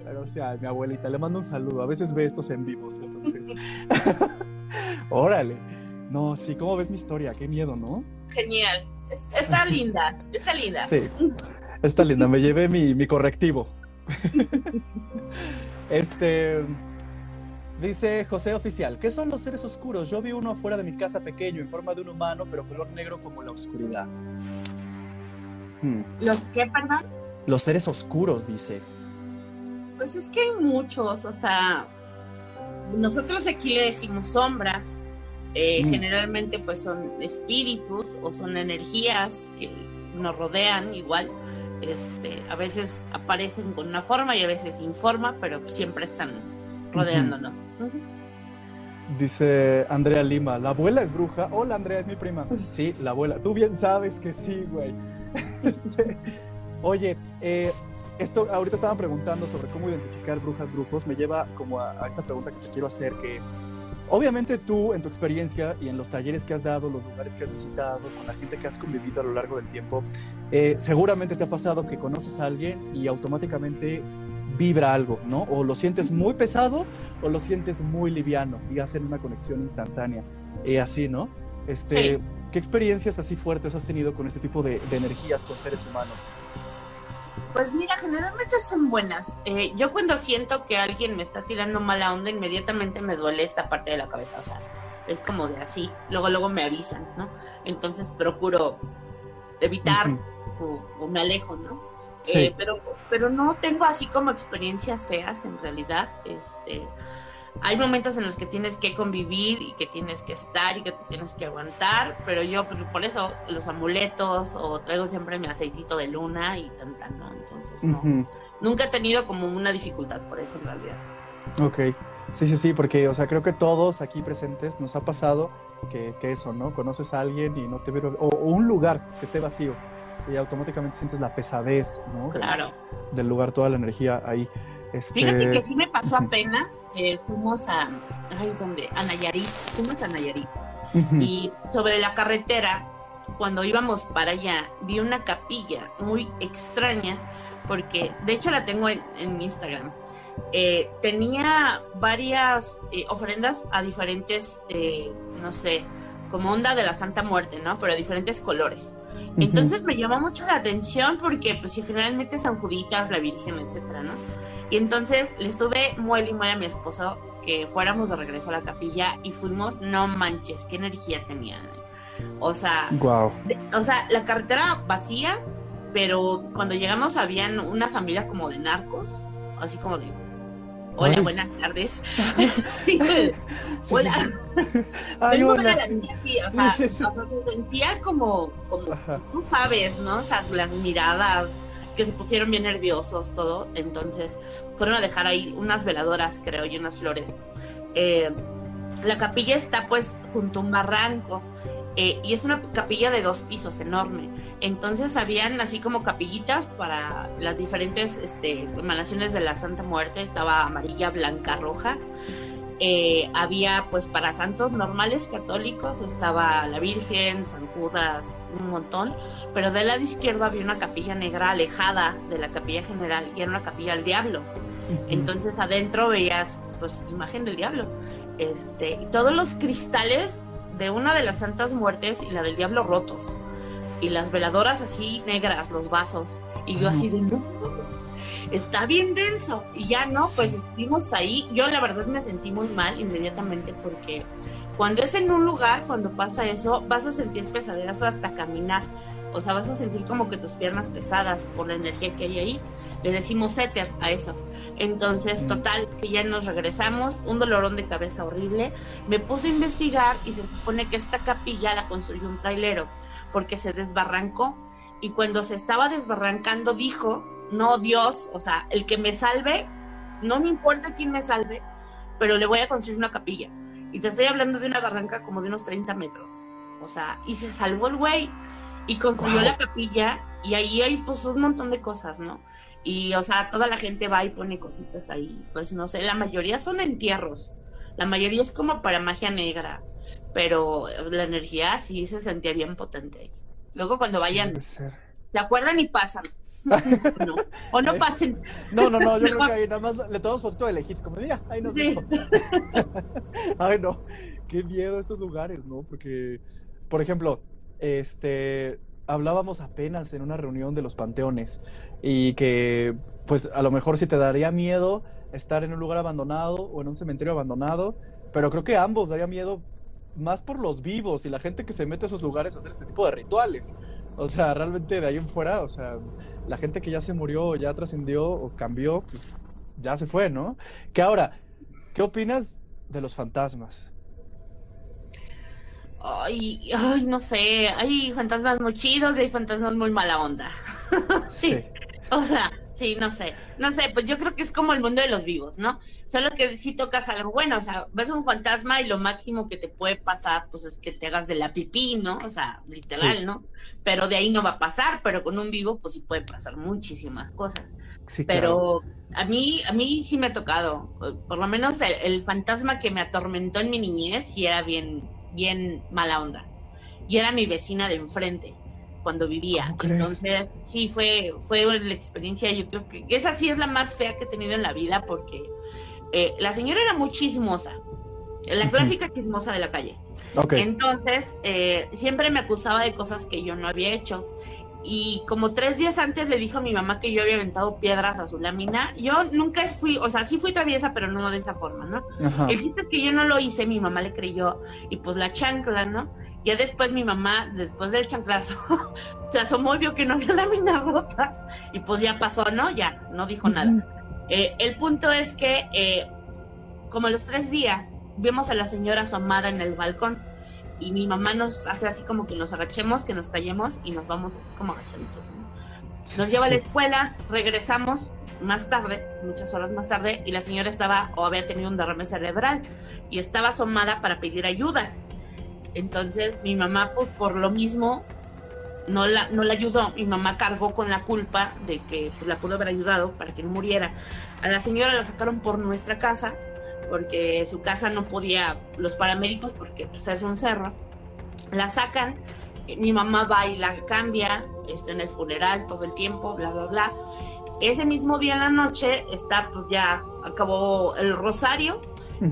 A: pero, o sea, mi abuelita, le mando un saludo, a veces ve estos en vivos, entonces, órale. No, sí, ¿cómo ves mi historia? Qué miedo, ¿no?
B: Genial. Está linda, está linda.
A: Sí, está linda. Me llevé mi, correctivo. Este. Dice José Oficial, ¿qué son los seres oscuros? Yo vi uno afuera de mi casa pequeño, en forma de un humano, pero color negro como la oscuridad.
B: Hmm. ¿Los qué, perdón?
A: Los seres oscuros, dice.
B: Pues es que hay muchos, o sea, nosotros aquí le decimos sombras, eh, mm. Generalmente pues son espíritus o son energías que nos rodean igual. Este, a veces aparecen con una forma y a veces sin forma, pero siempre están rodeándonos.
A: Dice Andrea Lima, ¿la abuela es bruja? Hola Andrea, es mi prima. Sí, la abuela. Tú bien sabes que sí, güey. Este, oye, eh, esto ahorita estaban preguntando sobre cómo identificar brujas, brujos. Me lleva como a esta pregunta que te quiero hacer, que Obviamente tú, en tu experiencia y en los talleres que has dado, los lugares que has visitado, con la gente que has convivido a lo largo del tiempo, eh, seguramente te ha pasado que conoces a alguien y automáticamente vibra algo, ¿no? O lo sientes muy pesado o lo sientes muy liviano y hacen una conexión instantánea. Y así, ¿no? Este, ¿Qué experiencias así fuertes has tenido con este tipo de, de energías con seres humanos?
B: Pues mira, generalmente son buenas. Eh, yo cuando siento que alguien me está tirando mala onda, inmediatamente me duele esta parte de la cabeza. O sea, es como de así. Luego, luego me avisan, ¿no? Entonces procuro evitar o, me alejo, ¿no? Eh, pero, pero no tengo así como experiencias feas en realidad. Este, hay momentos en los que tienes que convivir y que tienes que estar y que te tienes que aguantar, pero yo pues, por eso los amuletos o traigo siempre mi aceitito de luna y tan ¿no? Entonces no, nunca he tenido como una dificultad por eso en realidad.
A: Ok, sí, sí, sí, porque o sea, creo que todos aquí presentes nos ha pasado que, que eso, ¿no? Conoces a alguien y no te veo, o, un lugar que esté vacío y automáticamente sientes la pesadez, ¿no?
B: Claro.
A: del lugar, toda la energía ahí.
B: Este, Fíjate que sí me pasó apenas, eh, fuimos a, ay, ¿dónde? A Nayarit, fuimos a Nayarit. Y sobre la carretera, cuando íbamos para allá, vi una capilla muy extraña, porque de hecho la tengo en, mi Instagram. Eh, tenía varias eh, ofrendas a diferentes, no sé, como onda de la Santa Muerte, ¿no? Pero a diferentes colores. Entonces me llamó mucho la atención porque, pues, generalmente San Juditas, la Virgen, etcétera, ¿no? Y entonces le estuve muy y muy a mi esposo que fuéramos de regreso a la capilla y fuimos, no manches, qué energía tenían. O sea,
A: wow.
B: o sea, la carretera vacía, pero cuando llegamos habían una familia como de narcos, así como de Hola, buenas tardes. hola. Ay, hola. Sí, o sea, se sentía como, como tú sabes, ¿no? O sea, las miradas que se pusieron bien nerviosos, todo. Entonces, fueron a dejar ahí unas veladoras, creo, y unas flores. Eh, la capilla está pues junto a un barranco eh, y es una capilla de dos pisos enorme. Entonces habían así como capillitas para las diferentes este, emanaciones de la Santa Muerte. Estaba amarilla, blanca, roja. Eh, había pues para santos normales católicos, estaba la Virgen, San Judas, un montón. Pero del lado izquierdo había una capilla negra alejada de la capilla general y era una capilla del diablo. Entonces adentro veías pues imagen del diablo. Este, y todos los cristales de una de las santas muertes y la del diablo rotos. Y las veladoras así negras, los vasos. Y yo así de no, está bien denso. Y ya no, pues estuvimos ahí. Yo la verdad me sentí muy mal inmediatamente porque cuando es en un lugar, cuando pasa eso, vas a sentir pesaderas hasta caminar. O sea, vas a sentir como que tus piernas pesadas por la energía que hay ahí. Le decimos éter a eso. Entonces, total, que ya nos regresamos, un dolorón de cabeza horrible. Me puse a investigar y se supone que esta capilla la construyó un trailero porque se desbarrancó. Y cuando se estaba desbarrancando, dijo: No, Dios, o sea, el que me salve, no me importa quién me salve, pero le voy a construir una capilla. Y te estoy hablando de una barranca como de unos 30 metros. O sea, y se salvó el güey y construyó la capilla y ahí hay pues un montón de cosas, ¿no? Y, o sea, toda la gente va y pone cositas ahí. Pues no sé, la mayoría son entierros. La mayoría es como para magia negra. Pero la energía sí se sentía bien potente. Luego cuando vayan, se acuerdan y pasan. No, o no pasen.
A: No, no, no, yo creo que ahí nada más le tomamos fotito de lejito, como mira, ahí nos sí. Ay, no, qué miedo estos lugares, ¿no? Porque, por ejemplo, este, hablábamos apenas en una reunión de los panteones y que pues a lo mejor sí te daría miedo estar en un lugar abandonado o en un cementerio abandonado, pero creo que ambos daría miedo más por los vivos y la gente que se mete a esos lugares a hacer este tipo de rituales. O sea, realmente de ahí en fuera, o sea, la gente que ya se murió ya trascendió o cambió, pues ya se fue, ¿no? Que ahora, ¿qué opinas de los fantasmas?
B: Ay, ay, no sé, hay fantasmas muy chidos y hay fantasmas muy mala onda. sí. O sea, sí, no sé, no sé, pues yo creo que es como el mundo de los vivos, ¿no? Solo que si tocas algo bueno, o sea, ves un fantasma y lo máximo que te puede pasar, pues es que te hagas de la pipí, ¿no? O sea, literal, ¿no? Pero de ahí no va a pasar, pero con un vivo, pues sí puede pasar muchísimas cosas. Sí, pero a mí, a mí sí me ha tocado, por lo menos el, el fantasma que me atormentó en mi niñez sí era bien, bien mala onda. Y era mi vecina de enfrente cuando vivía. Entonces, sí, fue, fue la experiencia, yo creo que esa sí es la más fea que he tenido en la vida porque eh, la señora era muy chismosa, la clásica chismosa de la calle. Entonces, eh, siempre me acusaba de cosas que yo no había hecho y como tres días antes le dijo a mi mamá que yo había aventado piedras a su lámina. Yo nunca fui, o sea, sí fui traviesa, pero no de esa forma, ¿no? El dice que yo no lo hice, mi mamá le creyó y pues la chancla, ¿no? Ya después mi mamá, después del chanclazo, se asomó y vio que no había láminas rotas y pues ya pasó, ¿no? Ya, no dijo nada. Eh, el punto es que eh, como los tres días vimos a la señora asomada en el balcón y mi mamá nos hace así como que nos agachemos, que nos callemos y nos vamos así como agachaditos. Nos lleva a la escuela, regresamos más tarde, muchas horas más tarde, y la señora estaba o había tenido un derrame cerebral y estaba asomada para pedir ayuda. Entonces mi mamá, pues por lo mismo, no la, no la ayudó. Mi mamá cargó con la culpa de que pues, la pudo haber ayudado para que no muriera. A la señora la sacaron por nuestra casa porque su casa no podía, los paramédicos, porque pues, es un cerro, la sacan, mi mamá va y la cambia, está en el funeral todo el tiempo, bla, bla, bla. Ese mismo día en la noche está, pues ya acabó el rosario,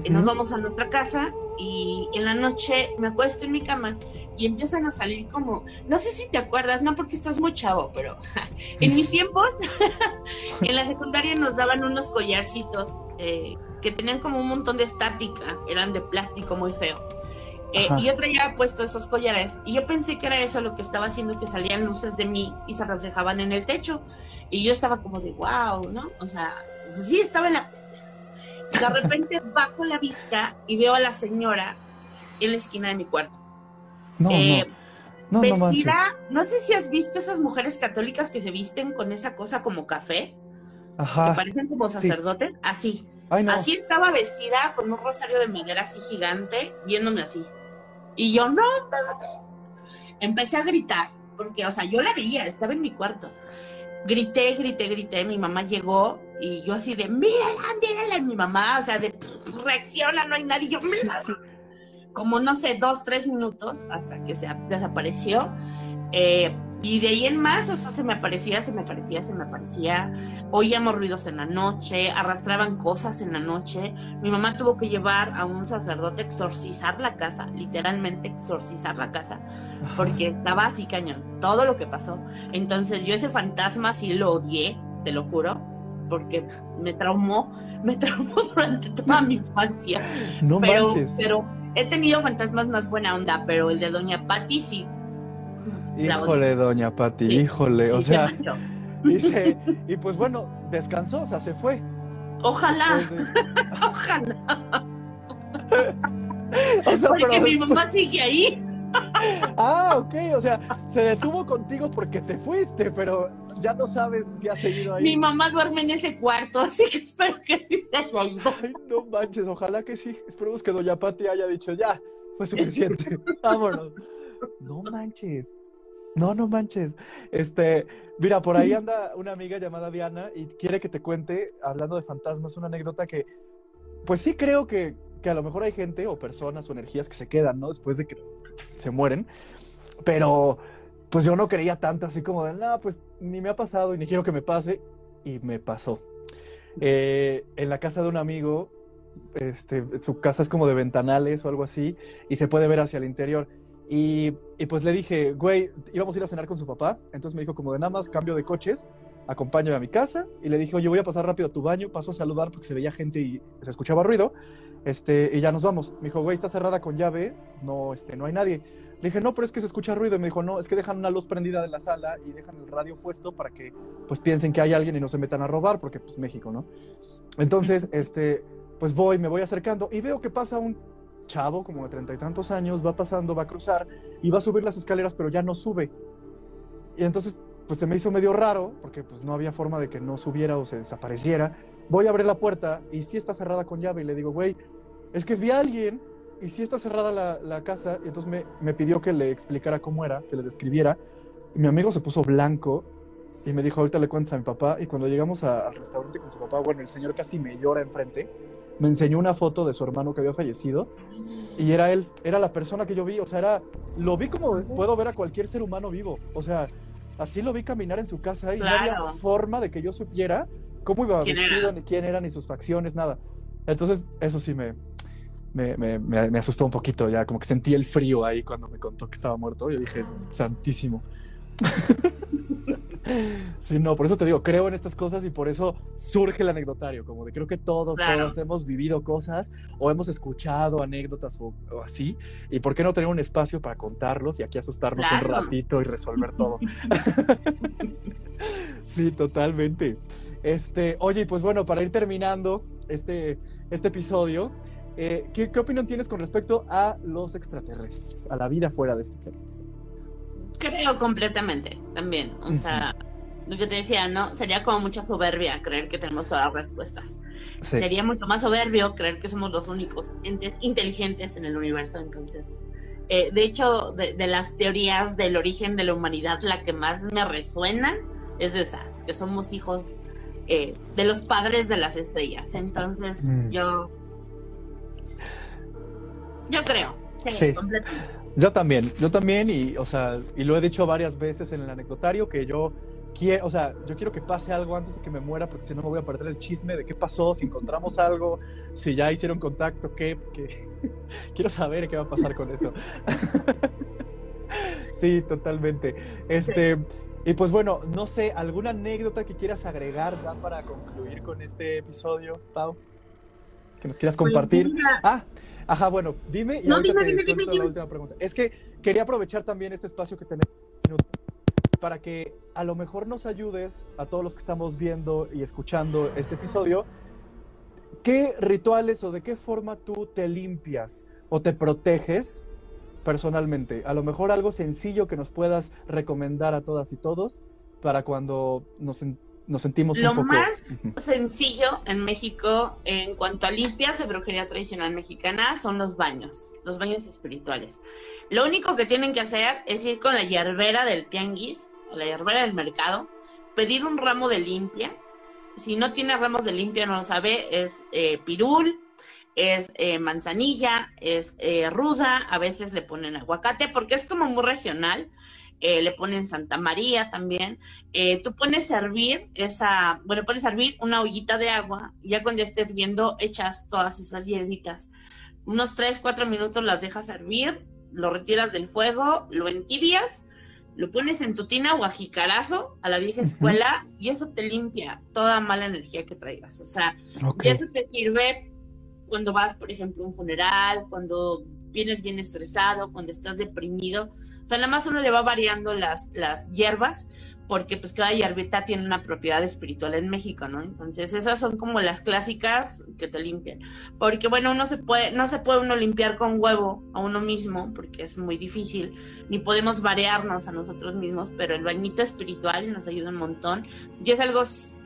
B: y nos vamos a nuestra casa y en la noche me acuesto en mi cama y empiezan a salir como, no sé si te acuerdas, no porque estás muy chavo, pero en mis tiempos, en la secundaria nos daban unos collarcitos eh, que tenían como un montón de estática, eran de plástico muy feo. Eh, y yo traía puesto esos collares y yo pensé que era eso lo que estaba haciendo que salían luces de mí y se reflejaban en el techo. Y yo estaba como de wow, ¿no? O sea, pues sí, estaba en la... Y de repente bajo la vista y veo a la señora en la esquina de mi cuarto.
A: No, eh, no.
B: vestida, no, sé si has visto esas mujeres católicas que se visten con esa cosa como café, Ajá. que parecen como sacerdotes, así. Así estaba vestida con un rosario de madera así gigante, viéndome así. Y yo, no, empecé a gritar, porque, o sea, yo la veía, estaba en mi cuarto. Grité, grité, grité, mi mamá llegó y yo así de, mírala, mírala, mi mamá, o sea, de, reacciona, no hay nadie, yo, mírala. Como, no sé, dos, tres minutos hasta que se desapareció. Eh, y de ahí en más, o sea, se me aparecía, se me aparecía, se me aparecía. Oíamos ruidos en la noche, arrastraban cosas en la noche. Mi mamá tuvo que llevar a un sacerdote a exorcizar la casa, literalmente exorcizar la casa, porque estaba así cañón, todo lo que pasó. Entonces yo ese fantasma sí lo odié, te lo juro, porque me traumó, me traumó durante toda mi infancia.
A: No
B: pero,
A: manches.
B: Pero he tenido fantasmas más buena onda, pero el de Doña Patty sí
A: Híjole, doña Pati, híjole, o sea, dice, y pues bueno, descansó, o sea, se fue.
B: Ojalá, ojalá. o sea, porque mi mamá sigue ahí.
A: ah, ok, o sea, se detuvo contigo porque te fuiste, pero ya no sabes si ha seguido ahí.
B: Mi mamá duerme en ese cuarto, así que espero que sí se haya ido.
A: Ay, no manches, ojalá que sí. Esperemos que Doña Pati haya dicho ya, fue suficiente. Vámonos. No manches. No, no manches. Este, mira, por ahí anda una amiga llamada Diana y quiere que te cuente, hablando de fantasmas, una anécdota que, pues sí creo que, que a lo mejor hay gente o personas o energías que se quedan, ¿no? Después de que se mueren. Pero, pues yo no creía tanto, así como de, no, pues ni me ha pasado y ni quiero que me pase. Y me pasó. Eh, en la casa de un amigo, este, su casa es como de ventanales o algo así, y se puede ver hacia el interior. Y, pues le dije, güey, íbamos a ir a cenar con su papá. Entonces me dijo, como de nada más cambio de coches, acompáñame a mi casa. Y le dije, oye, voy a pasar rápido a tu baño. Pasó a saludar porque se veía gente y se escuchaba ruido. Este, y ya nos vamos. Me dijo, güey, está cerrada con llave, no, este, no hay nadie. Le dije, no, pero es que se escucha ruido. Y me dijo, no, es que dejan una luz prendida de la sala y dejan el radio puesto para que, pues, piensen que hay alguien y no se metan a robar, porque, pues, México, ¿no? Entonces, este, pues voy, me voy acercando y veo que pasa un chavo, como de treinta y tantos años, va pasando, va a cruzar y va a subir las escaleras, pero ya no sube. Y entonces, pues se me hizo medio raro, porque pues no había forma de que no subiera o se desapareciera. Voy a abrir la puerta y sí está cerrada con llave y le digo, güey, es que vi a alguien y sí está cerrada la, casa y entonces me, me, pidió que le explicara cómo era, que le describiera. Y mi amigo se puso blanco y me dijo, ahorita le cuentas a mi papá. Y cuando llegamos al restaurante con su papá, bueno, el señor casi me llora enfrente me enseñó una foto de su hermano que había fallecido y era él, era la persona que yo vi, o sea, era, lo vi como puedo ver a cualquier ser humano vivo, o sea, así lo vi caminar en su casa y no había forma de que yo supiera cómo iba vestido, ni quién era, ni sus facciones, nada. Entonces, eso sí me, me, me, me, asustó un poquito, ya como que sentí el frío ahí cuando me contó que estaba muerto. Yo dije, santísimo. Sí, no, por eso te digo, creo en estas cosas y por eso surge el anecdotario, como de creo que todos, todos hemos vivido cosas o hemos escuchado anécdotas o, así, y por qué no tener un espacio para contarlos y aquí asustarnos un ratito y resolver todo. sí, totalmente. Este, oye, pues bueno, para ir terminando este, este episodio, eh, ¿qué, ¿qué opinión tienes con respecto a los extraterrestres, a la vida fuera de este planeta?
B: Creo completamente también. O sea, lo que te decía, ¿no? Sería como mucha soberbia creer que tenemos todas las respuestas. Sería mucho más soberbio creer que somos los únicos entes inteligentes en el universo. Entonces, eh, de hecho, de, las teorías del origen de la humanidad, la que más me resuena es esa, que somos hijos eh, de los padres de las estrellas. Entonces, mm. yo. Yo creo. Sí, Completamente.
A: Yo también, yo también, y, o sea, y lo he dicho varias veces en el anecdotario, que yo quiero, o sea, yo quiero que pase algo antes de que me muera, porque si no me voy a perder el chisme de qué pasó, si encontramos algo, si ya hicieron contacto, qué, qué... quiero saber qué va a pasar con eso. sí, totalmente. Este, y pues bueno, no sé, ¿alguna anécdota que quieras agregar para concluir con este episodio, Pau? Que nos quieras compartir. Ah, ajá, bueno, dime y ahorita te suelto la última pregunta. Es que quería aprovechar también este espacio que tenemos para que a lo mejor nos ayudes a todos los que estamos viendo y escuchando este episodio. ¿Qué rituales o de qué forma tú te limpias o te proteges personalmente? A lo mejor algo sencillo que nos puedas recomendar a todas y todos para cuando nos, nos sentimos
B: un
A: poco...
B: Lo más sencillo en México en cuanto a limpias de brujería tradicional mexicana son los baños, los baños espirituales. Lo único que tienen que hacer es ir con la hierbera del tianguis, o la hierbera del mercado, pedir un ramo de limpia. Si no tiene ramos de limpia, no lo sabe, es eh, pirul, es eh, manzanilla, es eh, ruda, a veces le ponen aguacate, porque es como muy regional. Eh, le ponen Santa María también. tú pones a hervir esa, bueno, pones a hervir una ollita de agua, y ya cuando esté hirviendo, echas todas esas hierbitas. Unos 3, 4 minutos las dejas hervir, lo retiras del fuego, lo entibias, lo pones en tu tina o a jicarazo a la vieja escuela y eso te limpia toda mala energía que traigas. O sea, y eso te sirve cuando vas, por ejemplo, a un funeral, cuando vienes bien estresado, cuando estás deprimido. O sea, nada más uno le va variando las, las hierbas, porque pues cada hierbita tiene una propiedad espiritual en México, ¿no? Entonces esas son como las clásicas que te limpian. Porque bueno, uno se puede, no se puede uno limpiar con huevo a uno mismo, porque es muy difícil, ni podemos variarnos a nosotros mismos, pero el bañito espiritual nos ayuda un montón. Y es algo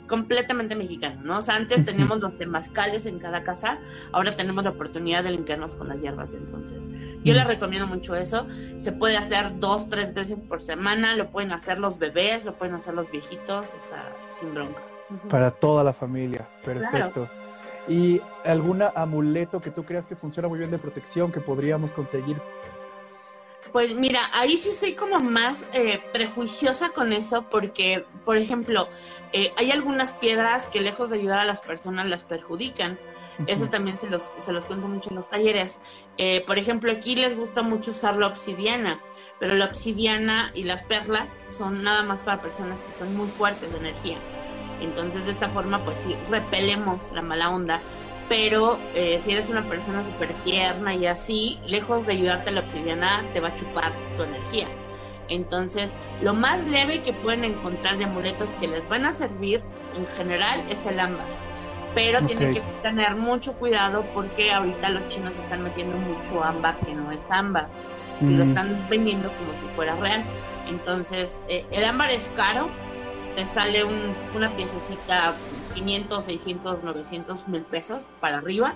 B: completamente mexicano, ¿no? O sea, antes teníamos los temazcales en cada casa, ahora tenemos la oportunidad de limpiarnos con las hierbas, entonces. Yo les mm. recomiendo mucho eso. Se puede hacer dos, tres veces por semana, lo pueden hacer los bebés, lo pueden hacer los viejitos, o sea, sin bronca.
A: Para toda la familia, perfecto. ¿Y alguna amuleto que tú creas que funciona muy bien de protección que podríamos conseguir
B: pues mira, ahí sí soy como más eh, prejuiciosa con eso porque, por ejemplo, eh, hay algunas piedras que lejos de ayudar a las personas las perjudican. Eso también se los, se los cuento mucho en los talleres. Eh, por ejemplo, aquí les gusta mucho usar la obsidiana, pero la obsidiana y las perlas son nada más para personas que son muy fuertes de energía. Entonces, de esta forma, pues sí, repelemos la mala onda pero eh, si eres una persona súper tierna y así, lejos de ayudarte a la obsidiana, te va a chupar tu energía. Entonces, lo más leve que pueden encontrar de amuletos que les van a servir en general es el ámbar. Pero tienen que tener mucho cuidado porque ahorita los chinos están metiendo mucho ámbar que no es ámbar. Y lo mm. están vendiendo como si fuera real. Entonces, eh, el ámbar es caro. Te sale una piececita 500, 600, 900 mil pesos para arriba,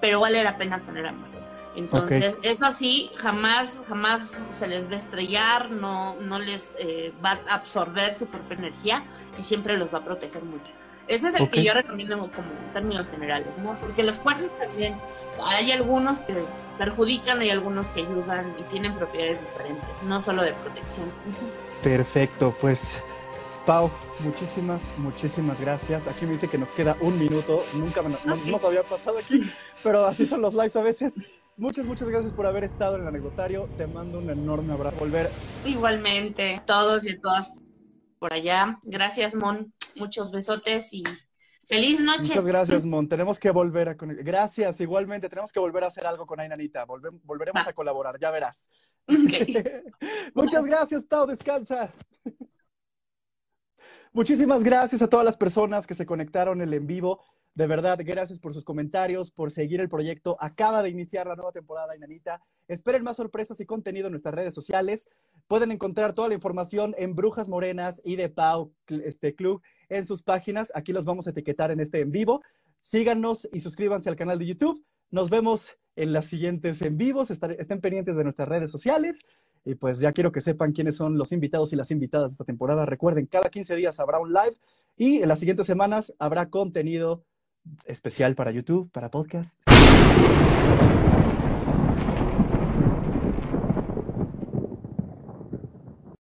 B: pero vale la pena tener a mano. Entonces, eso sí, jamás, jamás se les va a estrellar, no, no les eh, va a absorber su propia energía y siempre los va a proteger mucho. Ese es el que yo recomiendo como en términos generales, ¿no? Porque los cuarzos también, hay algunos que perjudican, hay algunos que ayudan y tienen propiedades diferentes, no solo de protección.
A: Perfecto, pues Pau, muchísimas, muchísimas gracias. Aquí me dice que nos queda un minuto. Nunca nos había pasado aquí, pero así son los lives a veces. Muchas, muchas gracias por haber estado en el anecdotario. Te mando un enorme abrazo. Volver.
B: Igualmente, todos y todas por allá. Gracias, Mon. Muchos besotes y feliz noche.
A: Muchas gracias, Mon. Tenemos que volver a Gracias, igualmente. Tenemos que volver a hacer algo con Ainanita. volveremos a colaborar, ya verás. muchas gracias, Pau. Descansa. Muchísimas gracias a todas las personas que se conectaron el en vivo. De verdad, gracias por sus comentarios, por seguir el proyecto. Acaba de iniciar la nueva temporada, Inanita. Esperen más sorpresas y contenido en nuestras redes sociales. Pueden encontrar toda la información en Brujas Morenas y de Pau este, Club en sus páginas. Aquí los vamos a etiquetar en este en vivo. Síganos y suscríbanse al canal de YouTube. Nos vemos en las siguientes en vivos. Estén pendientes de nuestras redes sociales. Y pues ya quiero que sepan quiénes son los invitados y las invitadas de esta temporada. Recuerden, cada 15 días habrá un live y en las siguientes semanas habrá contenido especial para YouTube, para podcast.